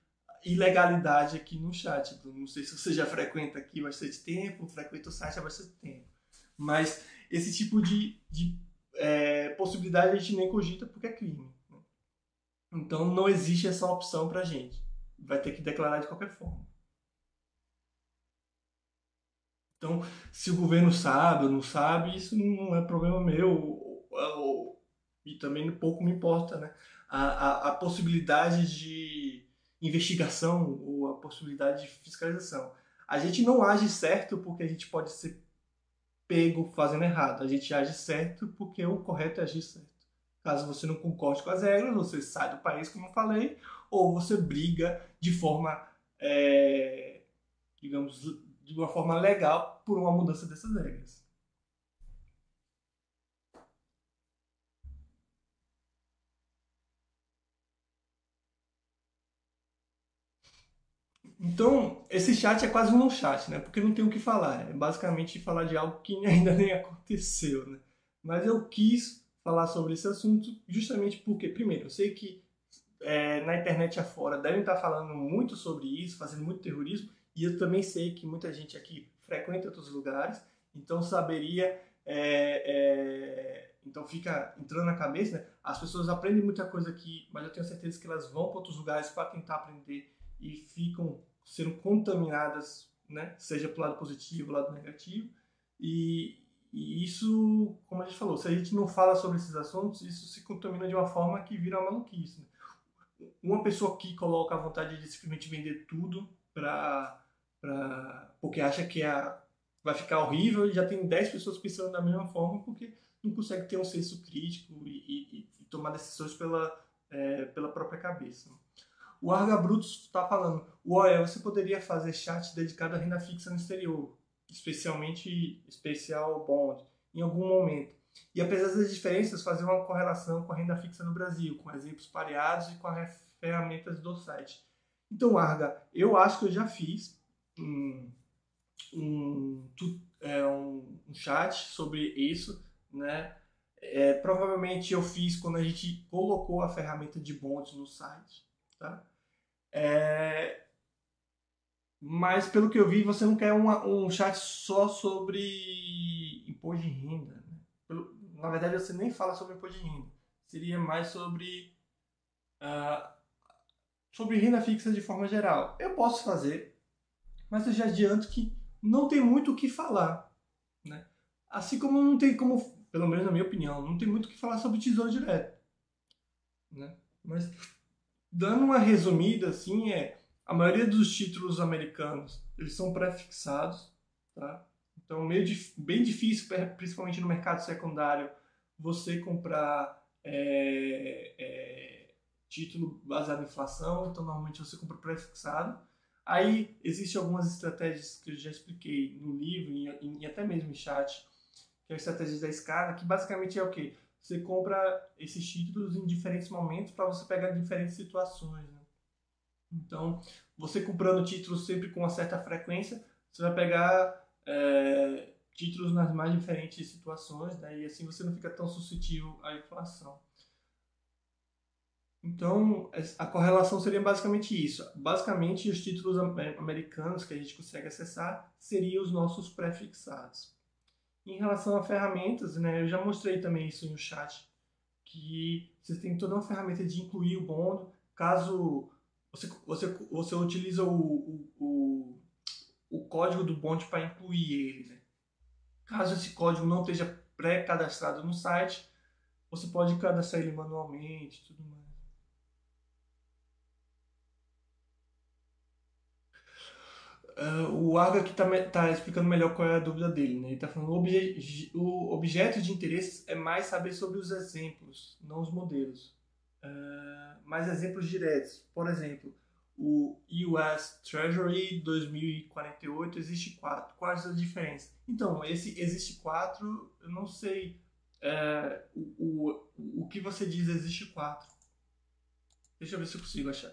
ilegalidade aqui no chat. Não sei se você já frequenta aqui bastante tempo, frequenta o site há bastante tempo. Mas esse tipo de, de é, possibilidade a gente nem cogita porque é crime. Né? Então não existe essa opção pra gente. Vai ter que declarar de qualquer forma. Então, se o governo sabe ou não sabe, isso não é problema meu. E também pouco me importa, né? A, a, a possibilidade de investigação ou a possibilidade de fiscalização. A gente não age certo porque a gente pode ser pego fazendo errado. A gente age certo porque o correto é agir certo. Caso você não concorde com as regras, você sai do país, como eu falei, ou você briga de forma, é, digamos, de uma forma legal por uma mudança dessas regras. Então, esse chat é quase um chat, né? Porque não tem o que falar. É basicamente falar de algo que ainda nem aconteceu, né? Mas eu quis falar sobre esse assunto justamente porque, primeiro, eu sei que é, na internet afora devem estar falando muito sobre isso, fazendo muito terrorismo, e eu também sei que muita gente aqui frequenta outros lugares, então saberia. É, é, então fica entrando na cabeça, né? As pessoas aprendem muita coisa aqui, mas eu tenho certeza que elas vão para outros lugares para tentar aprender e ficam sendo contaminadas, né? seja para o lado positivo, lado negativo. E, e, isso, como a gente falou, se a gente não fala sobre esses assuntos, isso se contamina de uma forma que vira uma maluquice. Né? Uma pessoa que coloca a vontade de simplesmente vender tudo para porque acha que a, vai ficar horrível e já tem 10 pessoas pensando da mesma forma porque não consegue ter um senso crítico e, e, e tomar decisões pela, é, pela própria cabeça. O Arga Brutus está falando, ué, você poderia fazer chat dedicado à renda fixa no exterior, especialmente especial bond, em algum momento. E apesar das diferenças, fazer uma correlação com a renda fixa no Brasil, com exemplos pareados e com as ferramentas do site. Então, Arga, eu acho que eu já fiz um, um, é, um, um chat sobre isso, né? É, provavelmente eu fiz quando a gente colocou a ferramenta de bonds no site, tá? É... Mas pelo que eu vi, você não quer uma, um chat só sobre imposto de renda. Né? Pelo... Na verdade, você nem fala sobre imposto de renda. Seria mais sobre uh, sobre renda fixa de forma geral. Eu posso fazer, mas eu já adianto que não tem muito o que falar. Né? Assim como não tem como, pelo menos na minha opinião, não tem muito o que falar sobre tesouro direto. Né? Mas dando uma resumida assim é a maioria dos títulos americanos eles são pré-fixados, tá? Então meio bem difícil, principalmente no mercado secundário, você comprar é, é, título baseado em inflação. Então normalmente você compra pré-fixado. Aí existem algumas estratégias que eu já expliquei no livro e, até mesmo em chat, que é a estratégia da escala, que basicamente é o que você compra esses títulos em diferentes momentos para você pegar diferentes situações. Né? Então, você comprando títulos sempre com uma certa frequência, você vai pegar é, títulos nas mais diferentes situações, né? e assim você não fica tão suscetível à inflação. Então, a correlação seria basicamente isso. Basicamente, os títulos americanos que a gente consegue acessar seriam os nossos pré-fixados. Em relação a ferramentas, né, eu já mostrei também isso no chat, que vocês têm toda uma ferramenta de incluir o bond, caso você, você, você utiliza o, o, o, o código do bond para incluir ele. Né? Caso esse código não esteja pré-cadastrado no site, você pode cadastrar ele manualmente tudo mais. Uh, o Arga aqui está tá explicando melhor qual é a dúvida dele. Né? Ele está falando que o objeto de interesse é mais saber sobre os exemplos, não os modelos. Uh, mais exemplos diretos. Por exemplo, o US Treasury 2048 existe quatro. Quais as diferenças? Então, esse existe quatro, eu não sei uh, o, o, que você diz existe 4. Deixa eu ver se eu consigo achar.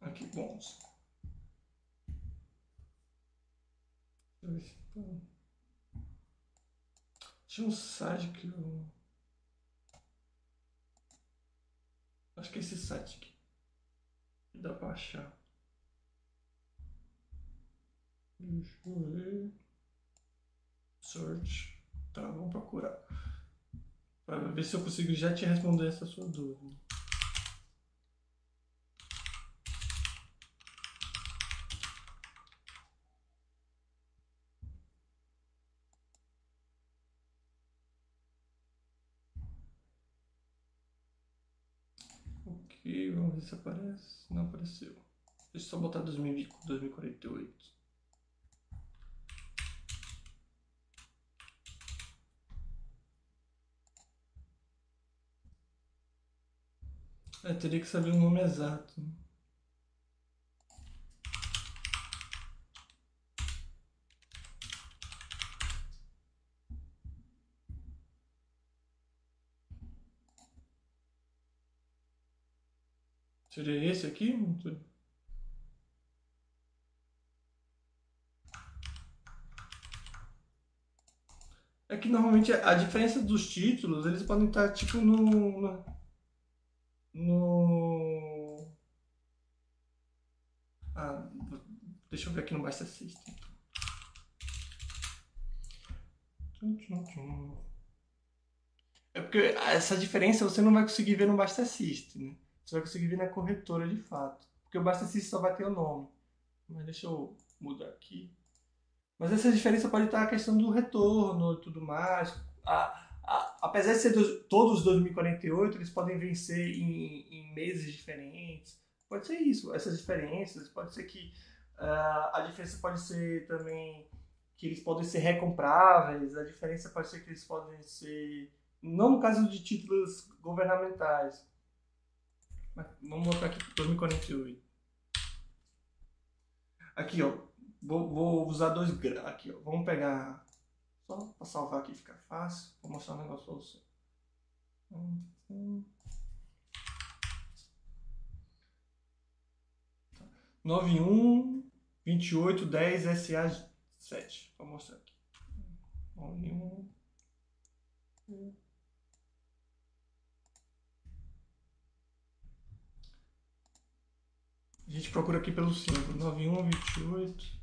Aqui, bons. Deixa eu ver se tem. Tinha um site que eu. Acho que é esse site aqui. Dá pra achar. Deixa eu ver. Search. Tá, vamos procurar. Pra ver se eu consigo já te responder essa sua dúvida. Ok, vamos ver se aparece. Não apareceu. Deixa eu só botar 2048. É, teria que saber o nome exato. Seria esse aqui? É que normalmente a diferença dos títulos, eles podem estar tipo no. no. Ah, deixa eu ver aqui no Basta System. É porque essa diferença você não vai conseguir ver no Basta System, né? Você vai conseguir ver na corretora de fato. Porque o Basta System só vai ter o nome. Mas deixa eu mudar aqui. Mas essa diferença pode estar a questão do retorno e tudo mais. A, a, apesar de ser dos, todos 2048, eles podem vencer em, em, meses diferentes. Pode ser isso, essas diferenças. Pode ser que uh, a diferença pode ser também que eles podem ser recompráveis. A diferença pode ser que eles podem ser. Não no caso de títulos governamentais, Vamos botar aqui 2048. Aqui, ó. Vou, vou usar dois graus. Aqui, ó. Vamos pegar. Só para salvar aqui ficar fácil. Vou mostrar um negócio para você. Tá. 91 28 10 SA 7. Vou mostrar aqui. 91 A gente procura aqui pelo símbolo. 9128.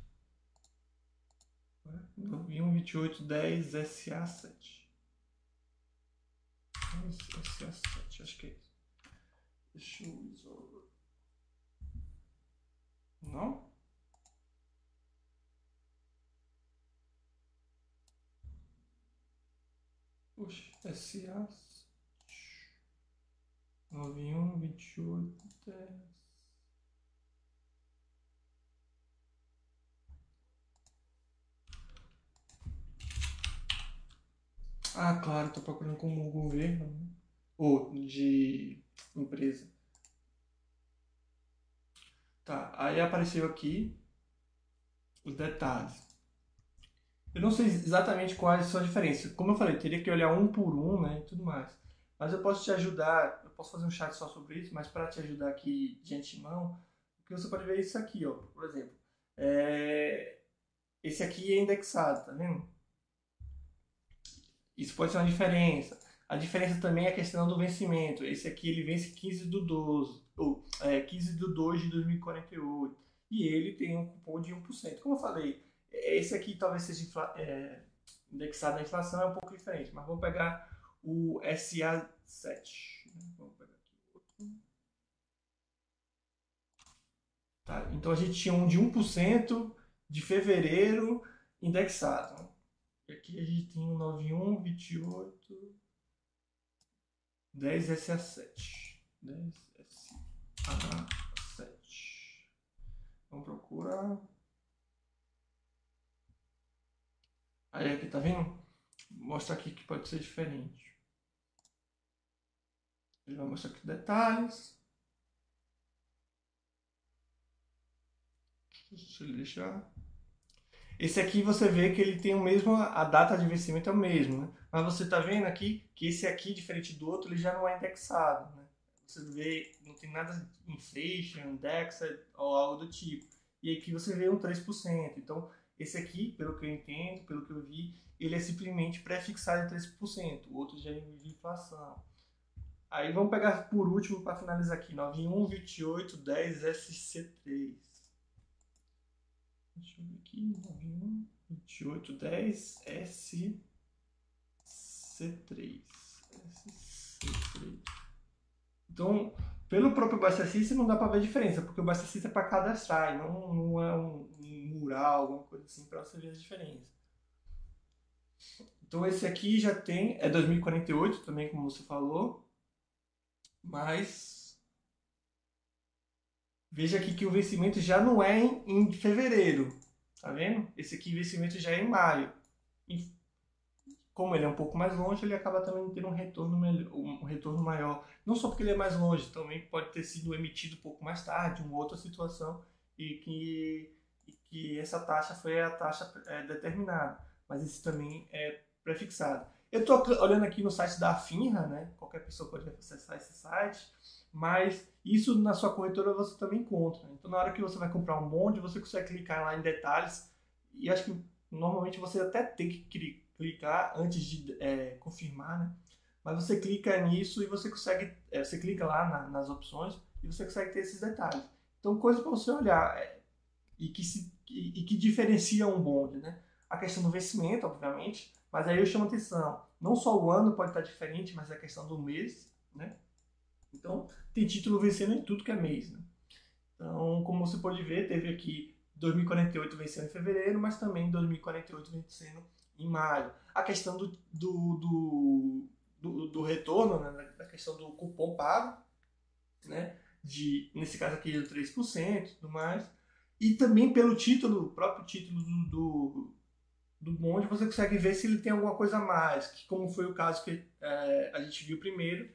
9128 10 SA7. SA7, acho que é isso. Deixa eu isolar. Não? Puxa, SA 91 28 10 Ah, claro, estou procurando como governo né? ou de empresa. Tá, aí apareceu aqui os detalhes. Eu não sei exatamente quais são as diferenças. Como eu falei, teria que olhar um por um, né, e tudo mais. Mas eu posso te ajudar, eu posso fazer um chat só sobre isso, mas para te ajudar aqui de antemão, porque você pode ver isso aqui, ó, por exemplo. É... Esse aqui é indexado, tá vendo? Isso pode ser uma diferença. A diferença também é a questão do vencimento. Esse aqui ele vence 15 do 12, ou é, 15 do 2 de 2048. E ele tem um cupom de 1%. Como eu falei, esse aqui talvez seja é, indexado na inflação, é um pouco diferente. Mas vamos pegar o SA7. Vamos pegar aqui. Tá, então a gente tinha um de 1% de fevereiro indexado. Aqui a gente tem um 91, 28, 10 SA7. 10 SA. A7. Vamos procurar. Aí aqui, tá vendo? Mostra aqui que pode ser diferente. Ele vai mostrar aqui detalhes. Deixa eu deixar. Esse aqui você vê que ele tem o mesmo, a data de vencimento é o mesmo, né? Mas você está vendo aqui que esse aqui, diferente do outro, ele já não é indexado, né? Você vê, não tem nada inflation, indexed ou algo do tipo. E aqui você vê um 3%. Então, esse aqui, pelo que eu entendo, pelo que eu vi, ele é simplesmente pré-fixado em 3%. O outro já é de inflação. Aí vamos pegar por último para finalizar aqui, 912810 SC3. Deixa eu ver aqui, 91 28 10 SC3. SC3. Então, pelo próprio Basta System não dá para ver a diferença, porque o Basta System é para cadastrar, não, não é um, um mural, alguma coisa assim, para você ver a diferença. Então esse aqui já tem, é 2048 também, como você falou, mas Veja aqui que o vencimento já não é em, em fevereiro, tá vendo? Esse aqui, vencimento já é em maio. E como ele é um pouco mais longe, ele acaba também tendo um retorno, melhor, um retorno maior. Não só porque ele é mais longe, também pode ter sido emitido um pouco mais tarde, uma outra situação, e que, e que essa taxa foi a taxa é, determinada. Mas esse também é prefixado. Eu estou olhando aqui no site da Finra, né? Qualquer pessoa pode acessar esse site mas isso na sua corretora você também encontra. Então, na hora que você vai comprar um bonde, você consegue clicar lá em detalhes e acho que normalmente você até tem que clicar antes de é, confirmar, né? Mas você clica nisso e você consegue, é, você clica lá na, nas opções e você consegue ter esses detalhes. Então, coisa para você olhar é, e, que se, e, e que diferencia um bonde, né? A questão do vencimento, obviamente, mas aí eu chamo atenção. Não só o ano pode estar diferente, mas a questão do mês, né? Então, tem título vencendo em tudo que é mês. Né? Então, como você pode ver, teve aqui 2048 vencendo em fevereiro, mas também 2048 vencendo em maio. A questão do, do, do, do, retorno, né? a questão do cupom pago, né? de, nesse caso aqui, de 3% e tudo mais. E também pelo título, o próprio título do, do, do bonde, você consegue ver se ele tem alguma coisa a mais, que como foi o caso que é, a gente viu primeiro,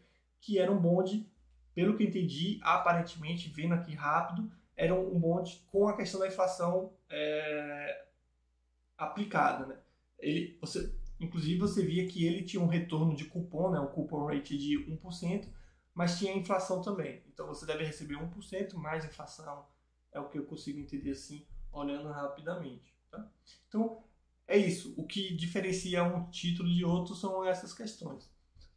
que era um bonde, pelo que entendi, aparentemente, vendo aqui rápido, era um bonde com a questão da inflação é, aplicada. Né? Ele, você, inclusive, você via que ele tinha um retorno de cupom, né, um cupom rate de 1%, mas tinha inflação também. Então você deve receber 1% mais inflação, é o que eu consigo entender assim, olhando rapidamente. Tá? Então, é isso. O que diferencia um título de outro são essas questões.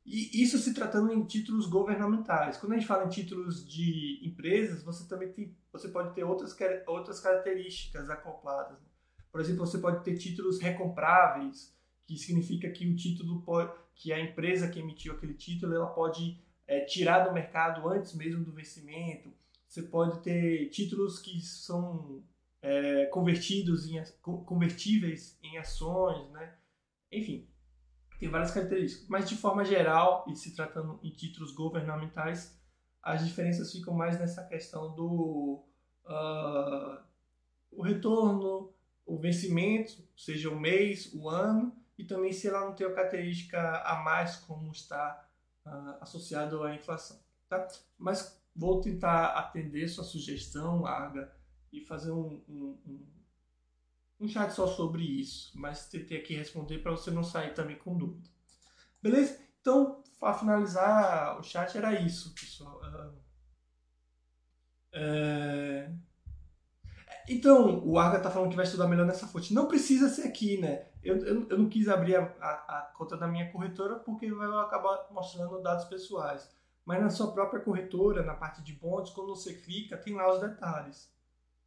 E isso se tratando em títulos governamentais. Quando a gente fala em títulos de empresas, você também tem, você pode ter outras, outras características acopladas. Né? Por exemplo, você pode ter títulos recompráveis, que significa que o título pode, que a empresa que emitiu aquele título, ela pode é, tirar do mercado antes mesmo do vencimento. Você pode ter títulos que são é, convertidos em convertíveis em ações, né? Enfim, tem várias características, mas de forma geral, e se tratando em títulos governamentais, as diferenças ficam mais nessa questão do uh, o retorno, o vencimento, seja o mês, o ano, e também se ela não tem uma característica a mais como está uh, associado à inflação. Tá? Mas vou tentar atender sua sugestão, Arga, e fazer um, um, um um chat só sobre isso, mas tentei aqui responder para você não sair também com dúvida. Beleza? Então, para finalizar o chat era isso, pessoal. É... Então, o Arga está falando que vai estudar melhor nessa fonte. Não precisa ser aqui, né? Eu, eu, eu não quis abrir a, a, a, conta da minha corretora porque vai acabar mostrando dados pessoais. Mas na sua própria corretora, na parte de bondes, quando você clica, tem lá os detalhes.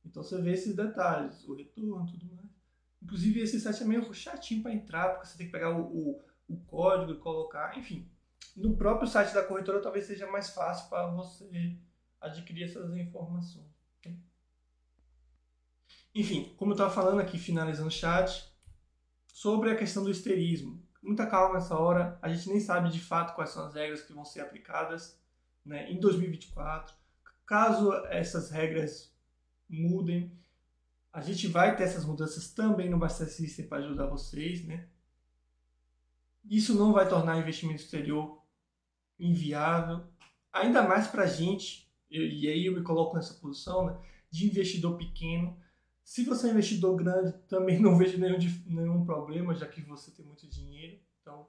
Então você vê esses detalhes, o retorno tudo mais. Inclusive esse site é meio chatinho para entrar, porque você tem que pegar o, o, o, código e colocar, enfim. No próprio site da corretora talvez seja mais fácil para você adquirir essas informações. Enfim, como eu estava falando aqui, finalizando o chat, sobre a questão do esterismo. Muita calma nessa hora, a gente nem sabe de fato quais são as regras que vão ser aplicadas né, em 2024 caso essas regras mudem, a gente vai ter essas mudanças também no Basta System para ajudar vocês, né? Isso não vai tornar investimento exterior inviável, ainda mais para a gente, e aí eu me coloco nessa posição né, de investidor pequeno. Se você é investidor grande, também não vejo nenhum, nenhum problema, já que você tem muito dinheiro. Então,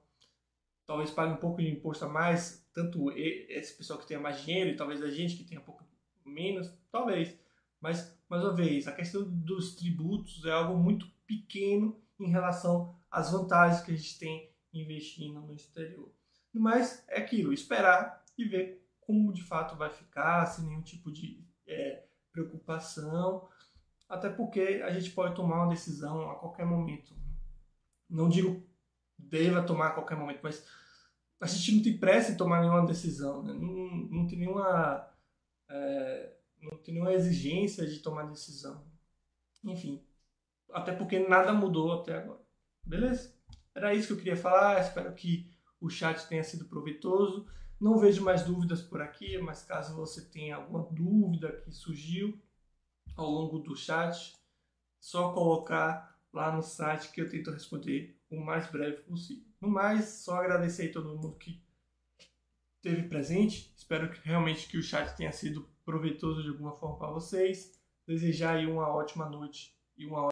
talvez pague um pouco de imposto a mais, tanto esse pessoal que tenha mais dinheiro e talvez a gente que tenha um pouco menos, talvez. Mas, mais uma vez, a questão dos tributos é algo muito pequeno em relação às vantagens que a gente tem investindo no exterior. Mas é aquilo, esperar e ver como de fato vai ficar, sem nenhum tipo de é, preocupação, até porque a gente pode tomar uma decisão a qualquer momento. Não digo deva tomar a qualquer momento, mas a gente não tem pressa em tomar nenhuma decisão, né? não, não tem nenhuma é, não tem nenhuma exigência de tomar decisão. Enfim, até porque nada mudou até agora. Beleza? Era isso que eu queria falar. Espero que o chat tenha sido proveitoso. Não vejo mais dúvidas por aqui, mas caso você tenha alguma dúvida que surgiu ao longo do chat, só colocar lá no site que eu tento responder o mais breve possível. No mais, só agradecer a todo mundo que esteve presente. Espero que realmente que o chat tenha sido proveitoso de alguma forma para vocês. Desejar aí uma ótima noite e uma